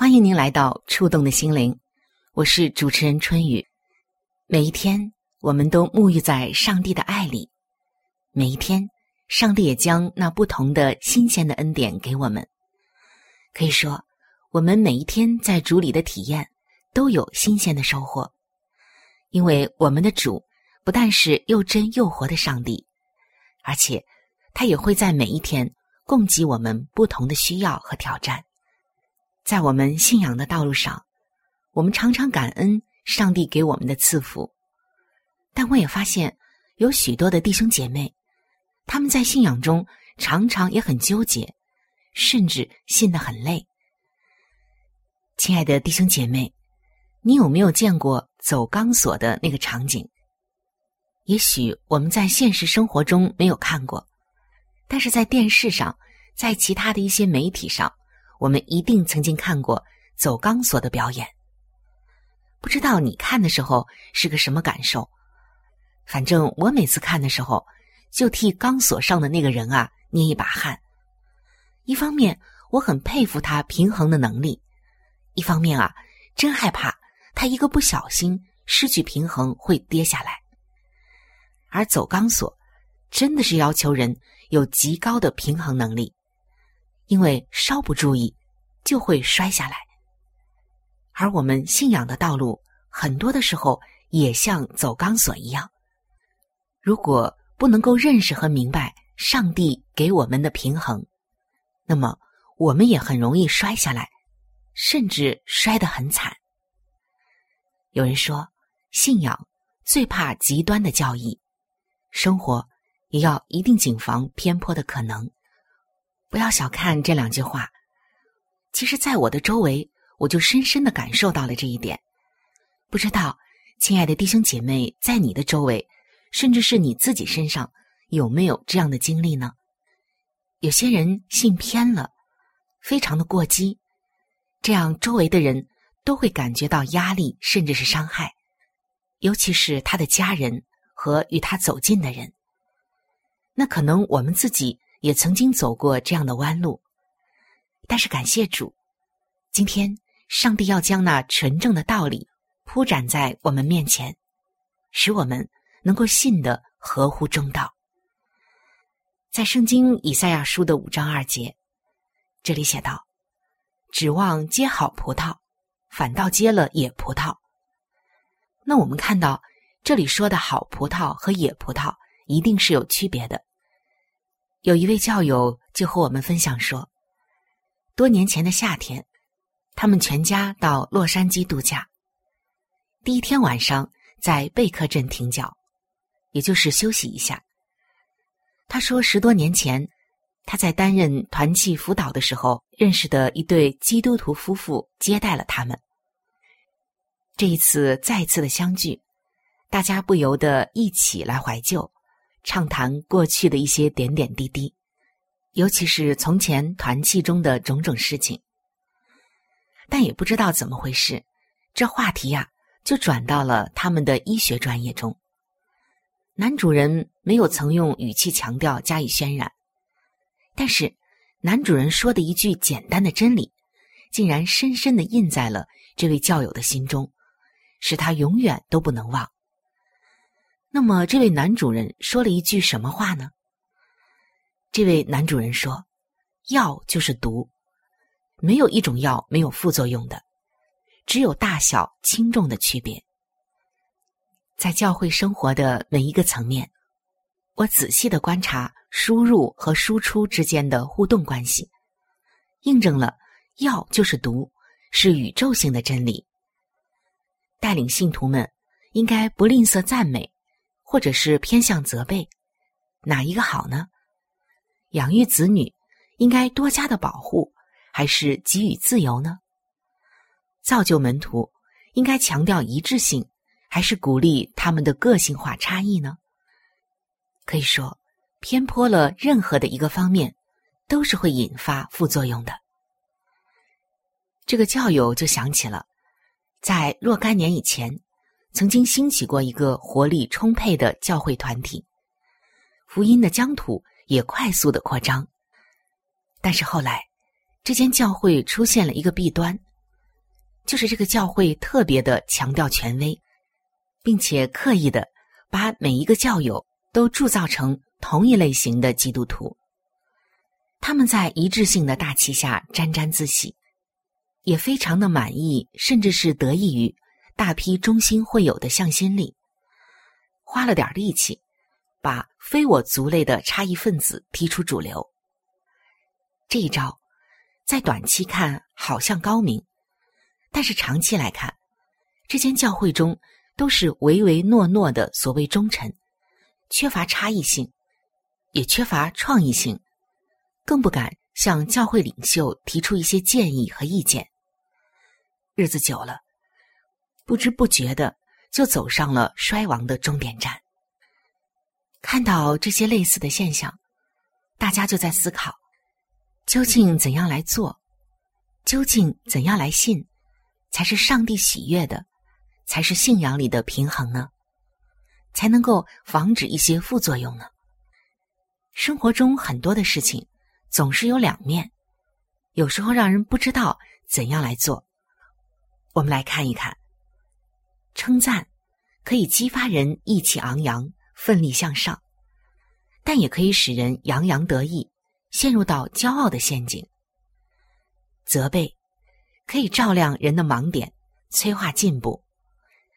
欢迎您来到触动的心灵，我是主持人春雨。每一天，我们都沐浴在上帝的爱里；每一天，上帝也将那不同的新鲜的恩典给我们。可以说，我们每一天在主里的体验都有新鲜的收获，因为我们的主不但是又真又活的上帝，而且他也会在每一天。供给我们不同的需要和挑战，在我们信仰的道路上，我们常常感恩上帝给我们的赐福。但我也发现有许多的弟兄姐妹，他们在信仰中常常也很纠结，甚至信得很累。亲爱的弟兄姐妹，你有没有见过走钢索的那个场景？也许我们在现实生活中没有看过。但是在电视上，在其他的一些媒体上，我们一定曾经看过走钢索的表演。不知道你看的时候是个什么感受？反正我每次看的时候，就替钢索上的那个人啊捏一把汗。一方面我很佩服他平衡的能力，一方面啊真害怕他一个不小心失去平衡会跌下来。而走钢索真的是要求人。有极高的平衡能力，因为稍不注意就会摔下来。而我们信仰的道路，很多的时候也像走钢索一样。如果不能够认识和明白上帝给我们的平衡，那么我们也很容易摔下来，甚至摔得很惨。有人说，信仰最怕极端的教义，生活。也要一定谨防偏颇的可能，不要小看这两句话。其实，在我的周围，我就深深的感受到了这一点。不知道，亲爱的弟兄姐妹，在你的周围，甚至是你自己身上，有没有这样的经历呢？有些人信偏了，非常的过激，这样周围的人都会感觉到压力，甚至是伤害，尤其是他的家人和与他走近的人。那可能我们自己也曾经走过这样的弯路，但是感谢主，今天上帝要将那纯正的道理铺展在我们面前，使我们能够信得合乎中道。在圣经以赛亚书的五章二节，这里写道：“指望结好葡萄，反倒结了野葡萄。”那我们看到这里说的好葡萄和野葡萄一定是有区别的。有一位教友就和我们分享说，多年前的夏天，他们全家到洛杉矶度假。第一天晚上在贝克镇停脚，也就是休息一下。他说，十多年前他在担任团契辅导的时候认识的一对基督徒夫妇接待了他们。这一次再次的相聚，大家不由得一起来怀旧。畅谈过去的一些点点滴滴，尤其是从前团契中的种种事情。但也不知道怎么回事，这话题呀就转到了他们的医学专业中。男主人没有曾用语气强调加以渲染，但是男主人说的一句简单的真理，竟然深深的印在了这位教友的心中，使他永远都不能忘。那么，这位男主人说了一句什么话呢？这位男主人说：“药就是毒，没有一种药没有副作用的，只有大小轻重的区别。”在教会生活的每一个层面，我仔细的观察输入和输出之间的互动关系，印证了“药就是毒”是宇宙性的真理。带领信徒们应该不吝啬赞美。或者是偏向责备，哪一个好呢？养育子女应该多加的保护，还是给予自由呢？造就门徒应该强调一致性，还是鼓励他们的个性化差异呢？可以说，偏颇了任何的一个方面，都是会引发副作用的。这个教友就想起了，在若干年以前。曾经兴起过一个活力充沛的教会团体，福音的疆土也快速的扩张。但是后来，这间教会出现了一个弊端，就是这个教会特别的强调权威，并且刻意的把每一个教友都铸造成同一类型的基督徒。他们在一致性的大旗下沾沾自喜，也非常的满意，甚至是得益于。大批忠心会友的向心力，花了点力气，把非我族类的差异分子踢出主流。这一招，在短期看好像高明，但是长期来看，这间教会中都是唯唯诺诺的所谓忠臣，缺乏差异性，也缺乏创意性，更不敢向教会领袖提出一些建议和意见。日子久了。不知不觉的就走上了衰亡的终点站。看到这些类似的现象，大家就在思考：究竟怎样来做？究竟怎样来信，才是上帝喜悦的，才是信仰里的平衡呢？才能够防止一些副作用呢？生活中很多的事情总是有两面，有时候让人不知道怎样来做。我们来看一看。称赞可以激发人意气昂扬、奋力向上，但也可以使人洋洋得意，陷入到骄傲的陷阱。责备可以照亮人的盲点，催化进步，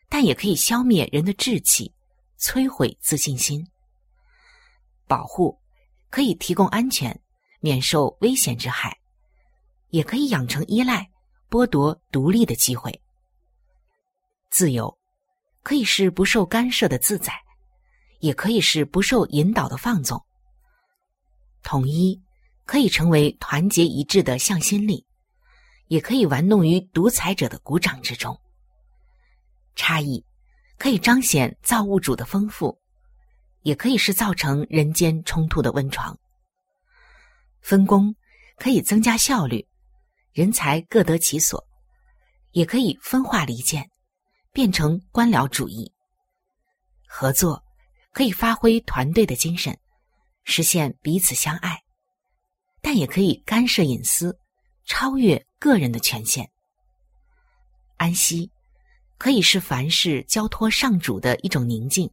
但也可以消灭人的志气，摧毁自信心。保护可以提供安全，免受危险之害，也可以养成依赖，剥夺独立的机会。自由，可以是不受干涉的自在，也可以是不受引导的放纵。统一可以成为团结一致的向心力，也可以玩弄于独裁者的鼓掌之中。差异可以彰显造物主的丰富，也可以是造成人间冲突的温床。分工可以增加效率，人才各得其所，也可以分化离间。变成官僚主义，合作可以发挥团队的精神，实现彼此相爱，但也可以干涉隐私，超越个人的权限。安息可以是凡事交托上主的一种宁静，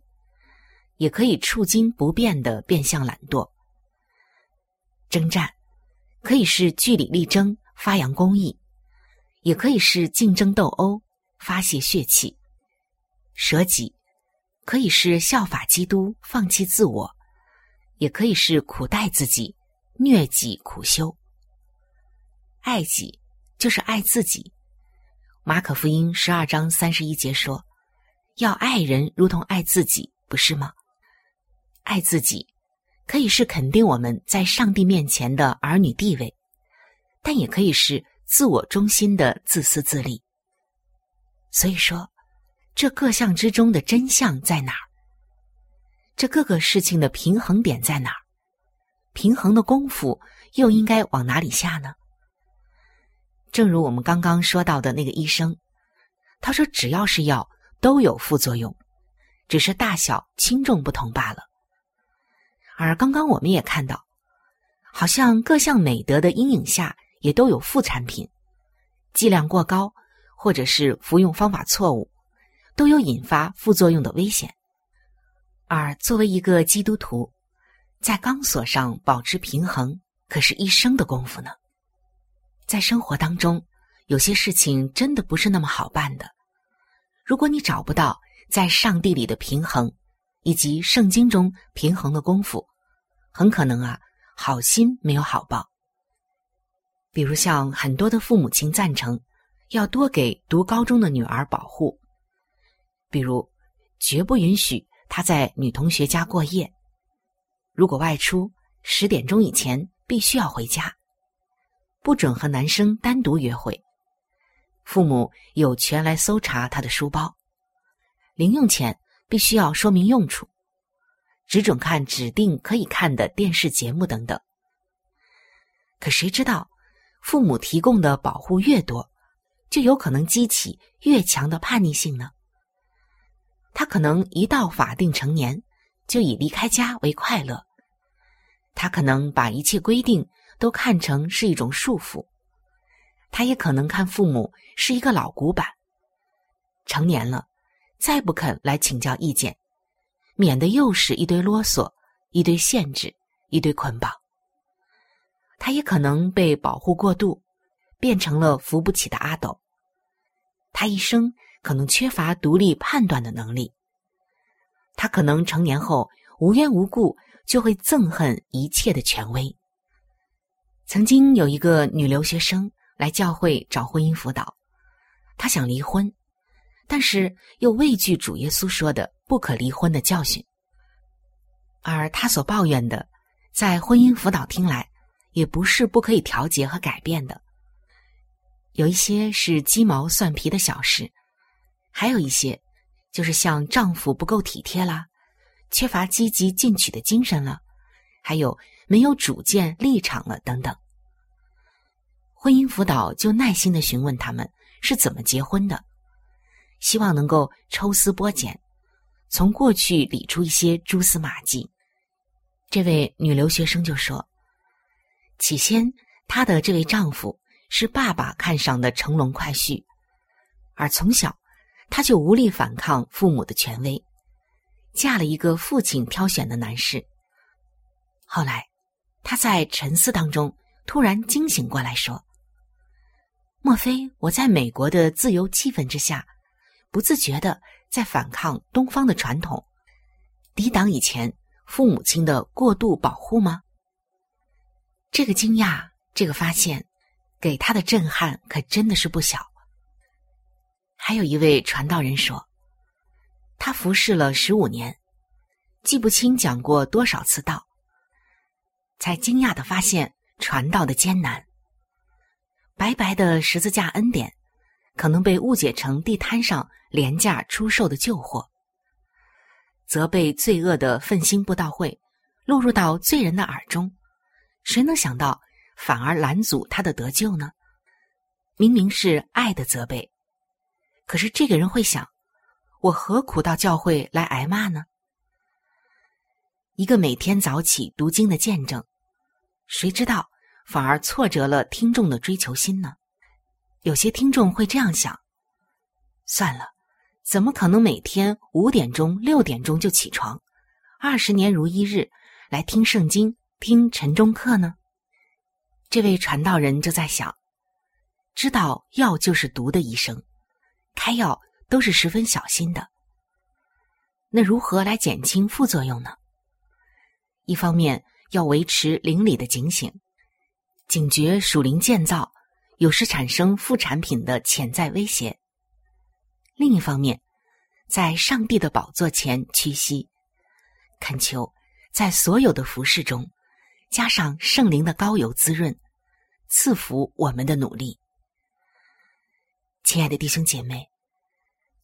也可以触经不变的变相懒惰。征战可以是据理力争，发扬公义，也可以是竞争斗殴。发泄血气，舍己可以是效法基督，放弃自我；也可以是苦待自己，虐己苦修。爱己就是爱自己。马可福音十二章三十一节说：“要爱人如同爱自己，不是吗？”爱自己可以是肯定我们在上帝面前的儿女地位，但也可以是自我中心的自私自利。所以说，这各项之中的真相在哪儿？这各个事情的平衡点在哪儿？平衡的功夫又应该往哪里下呢？正如我们刚刚说到的那个医生，他说只要是药都有副作用，只是大小轻重不同罢了。而刚刚我们也看到，好像各项美德的阴影下也都有副产品，剂量过高或者是服用方法错误，都有引发副作用的危险。而作为一个基督徒，在钢索上保持平衡，可是一生的功夫呢。在生活当中，有些事情真的不是那么好办的。如果你找不到在上帝里的平衡，以及圣经中平衡的功夫，很可能啊，好心没有好报。比如像很多的父母亲赞成要多给读高中的女儿保护，比如绝不允许。她在女同学家过夜，如果外出十点钟以前必须要回家，不准和男生单独约会。父母有权来搜查他的书包，零用钱必须要说明用处，只准看指定可以看的电视节目等等。可谁知道，父母提供的保护越多，就有可能激起越强的叛逆性呢？他可能一到法定成年，就以离开家为快乐。他可能把一切规定都看成是一种束缚。他也可能看父母是一个老古板。成年了，再不肯来请教意见，免得又是一堆啰嗦、一堆限制、一堆捆绑。他也可能被保护过度，变成了扶不起的阿斗。他一生。可能缺乏独立判断的能力，他可能成年后无缘无故就会憎恨一切的权威。曾经有一个女留学生来教会找婚姻辅导，她想离婚，但是又畏惧主耶稣说的不可离婚的教训，而她所抱怨的，在婚姻辅导听来，也不是不可以调节和改变的，有一些是鸡毛蒜皮的小事。还有一些，就是像丈夫不够体贴啦，缺乏积极进取的精神了，还有没有主见立场了等等。婚姻辅导就耐心的询问他们是怎么结婚的，希望能够抽丝剥茧，从过去理出一些蛛丝马迹。这位女留学生就说：“起先，她的这位丈夫是爸爸看上的乘龙快婿，而从小。”他就无力反抗父母的权威，嫁了一个父亲挑选的男士。后来，他在沉思当中突然惊醒过来，说：“莫非我在美国的自由气氛之下，不自觉的在反抗东方的传统，抵挡以前父母亲的过度保护吗？”这个惊讶，这个发现，给他的震撼可真的是不小。还有一位传道人说，他服侍了十五年，记不清讲过多少次道，才惊讶的发现传道的艰难。白白的十字架恩典，可能被误解成地摊上廉价出售的旧货，则被罪恶的愤心布道会落入到罪人的耳中。谁能想到，反而拦阻他的得救呢？明明是爱的责备。可是这个人会想：我何苦到教会来挨骂呢？一个每天早起读经的见证，谁知道反而挫折了听众的追求心呢？有些听众会这样想：算了，怎么可能每天五点钟、六点钟就起床，二十年如一日来听圣经、听晨钟课呢？这位传道人就在想：知道药就是毒的医生。开药都是十分小心的，那如何来减轻副作用呢？一方面要维持邻里的警醒，警觉属灵建造有时产生副产品的潜在威胁；另一方面，在上帝的宝座前屈膝，恳求在所有的服饰中加上圣灵的膏油滋润，赐福我们的努力。亲爱的弟兄姐妹，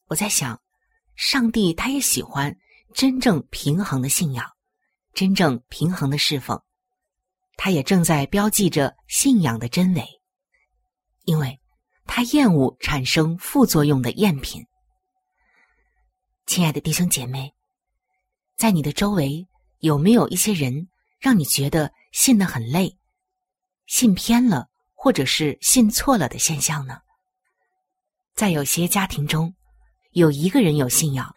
我在想，上帝他也喜欢真正平衡的信仰，真正平衡的侍奉，他也正在标记着信仰的真伪，因为他厌恶产生副作用的赝品。亲爱的弟兄姐妹，在你的周围有没有一些人让你觉得信得很累、信偏了，或者是信错了的现象呢？在有些家庭中，有一个人有信仰，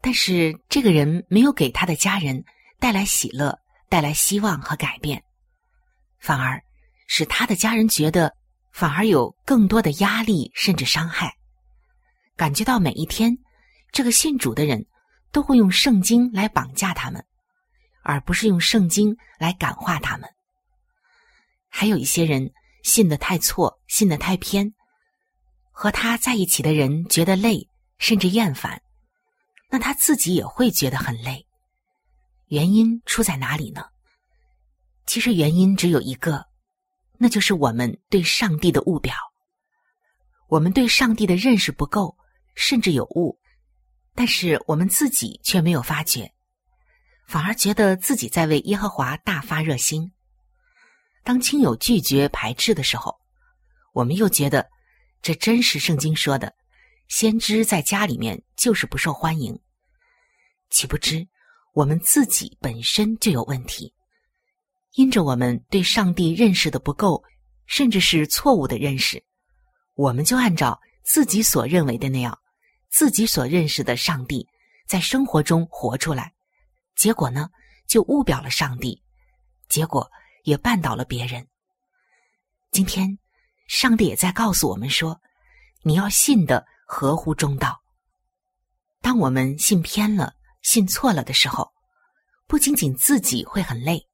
但是这个人没有给他的家人带来喜乐、带来希望和改变，反而使他的家人觉得反而有更多的压力甚至伤害，感觉到每一天。这个信主的人，都会用圣经来绑架他们，而不是用圣经来感化他们。还有一些人信的太错，信的太偏，和他在一起的人觉得累，甚至厌烦，那他自己也会觉得很累。原因出在哪里呢？其实原因只有一个，那就是我们对上帝的误表，我们对上帝的认识不够，甚至有误。但是我们自己却没有发觉，反而觉得自己在为耶和华大发热心。当亲友拒绝排斥的时候，我们又觉得这真是圣经说的，先知在家里面就是不受欢迎。岂不知我们自己本身就有问题，因着我们对上帝认识的不够，甚至是错误的认识，我们就按照自己所认为的那样。自己所认识的上帝，在生活中活出来，结果呢，就误表了上帝，结果也绊倒了别人。今天，上帝也在告诉我们说：你要信的合乎中道。当我们信偏了、信错了的时候，不仅仅自己会很累，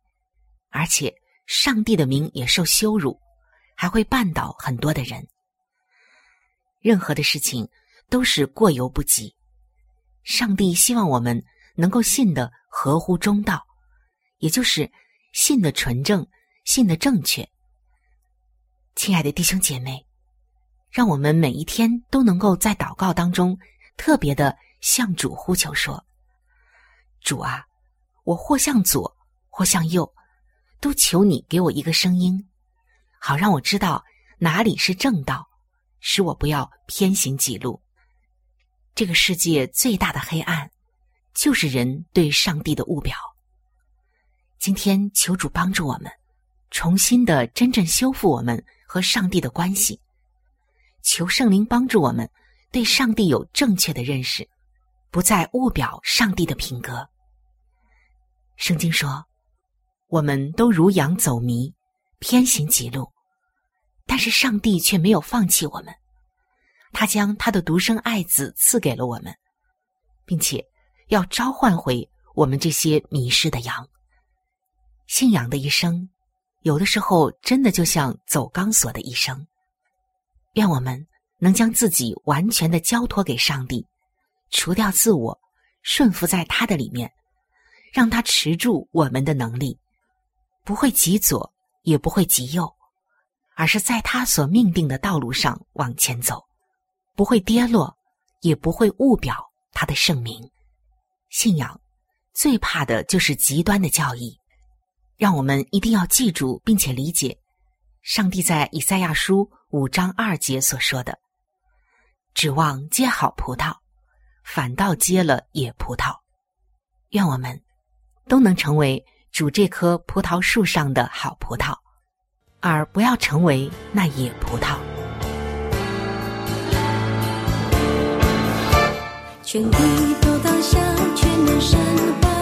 而且上帝的名也受羞辱，还会绊倒很多的人。任何的事情。都是过犹不及。上帝希望我们能够信的合乎中道，也就是信的纯正、信的正确。亲爱的弟兄姐妹，让我们每一天都能够在祷告当中特别的向主呼求说：“主啊，我或向左，或向右，都求你给我一个声音，好让我知道哪里是正道，使我不要偏行己路。”这个世界最大的黑暗，就是人对上帝的误表。今天求主帮助我们，重新的真正修复我们和上帝的关系。求圣灵帮助我们，对上帝有正确的认识，不再误表上帝的品格。圣经说，我们都如羊走迷，偏行己路，但是上帝却没有放弃我们。他将他的独生爱子赐给了我们，并且要召唤回我们这些迷失的羊。信仰的一生，有的时候真的就像走钢索的一生。愿我们能将自己完全的交托给上帝，除掉自我，顺服在他的里面，让他持住我们的能力，不会极左，也不会极右，而是在他所命定的道路上往前走。不会跌落，也不会误表他的圣名。信仰最怕的就是极端的教义，让我们一定要记住并且理解，上帝在以赛亚书五章二节所说的：“指望结好葡萄，反倒结了野葡萄。”愿我们都能成为主这棵葡萄树上的好葡萄，而不要成为那野葡萄。全地当下，却能神欢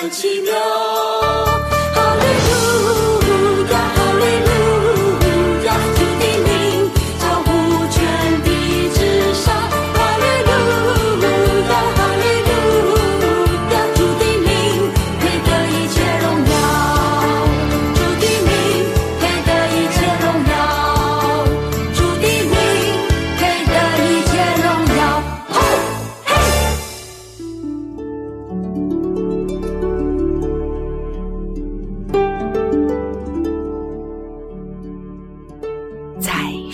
很奇妙！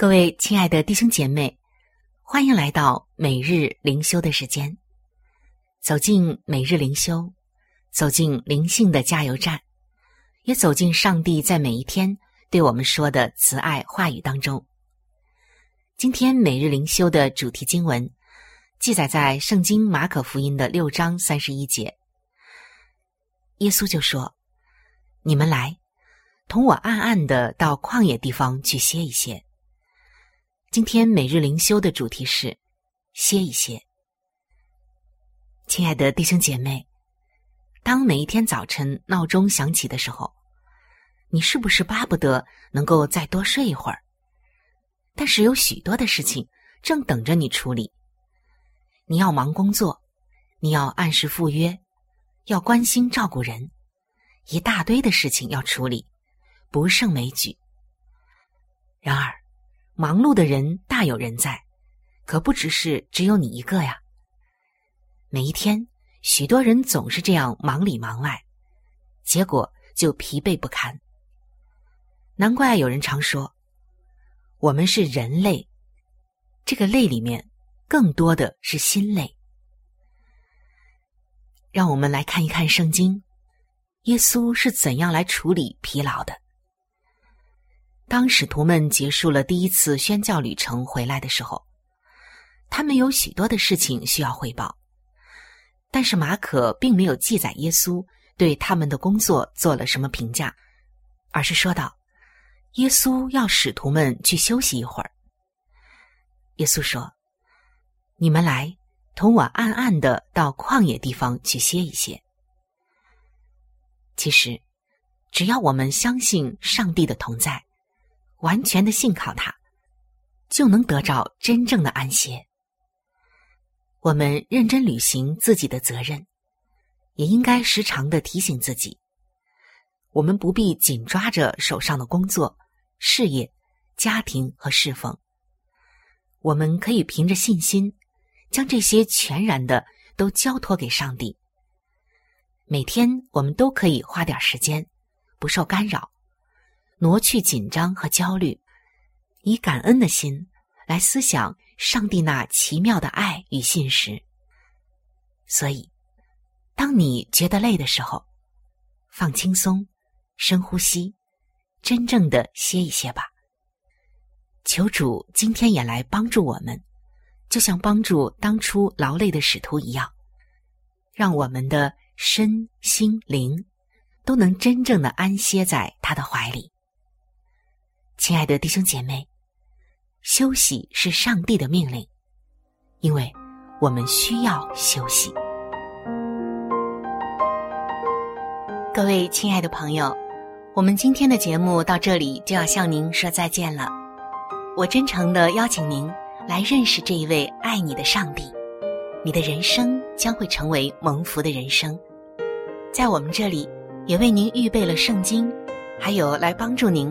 各位亲爱的弟兄姐妹，欢迎来到每日灵修的时间。走进每日灵修，走进灵性的加油站，也走进上帝在每一天对我们说的慈爱话语当中。今天每日灵修的主题经文记载在圣经马可福音的六章三十一节。耶稣就说：“你们来，同我暗暗的到旷野地方去歇一歇。”今天每日灵修的主题是歇一歇。亲爱的弟兄姐妹，当每一天早晨闹钟响起的时候，你是不是巴不得能够再多睡一会儿？但是有许多的事情正等着你处理。你要忙工作，你要按时赴约，要关心照顾人，一大堆的事情要处理，不胜枚举。然而，忙碌的人大有人在，可不只是只有你一个呀。每一天，许多人总是这样忙里忙外，结果就疲惫不堪。难怪有人常说，我们是人类，这个累里面更多的是心累。让我们来看一看圣经，耶稣是怎样来处理疲劳的。当使徒们结束了第一次宣教旅程回来的时候，他们有许多的事情需要汇报，但是马可并没有记载耶稣对他们的工作做了什么评价，而是说道：“耶稣要使徒们去休息一会儿。”耶稣说：“你们来，同我暗暗的到旷野地方去歇一歇。”其实，只要我们相信上帝的同在。完全的信靠他，就能得着真正的安歇。我们认真履行自己的责任，也应该时常的提醒自己，我们不必紧抓着手上的工作、事业、家庭和侍奉。我们可以凭着信心，将这些全然的都交托给上帝。每天我们都可以花点时间，不受干扰，挪去紧张和焦虑，以感恩的心来思想上帝那奇妙的爱与信实。所以，当你觉得累的时候，放轻松，深呼吸，真正的歇一歇吧。求主今天也来帮助我们，就像帮助当初劳累的使徒一样，让我们的身心灵都能真正的安歇在他的怀里。亲爱的弟兄姐妹，休息是上帝的命令，因为我们需要休息。各位亲爱的朋友，我们今天的节目到这里就要向您说再见了。我真诚的邀请您来认识这一位爱你的上帝，你的人生将会成为蒙福的人生。在我们这里，也为您预备了圣经，还有来帮助您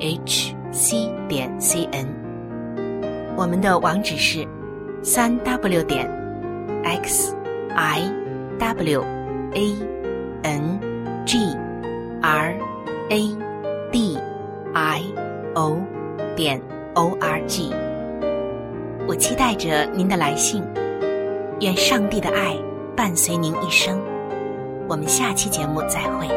h c 点 c n。我们的网址是三 w 点 x i w a n g r a d i o 点 o r g。我期待着您的来信，愿上帝的爱伴随您一生。我们下期节目再会。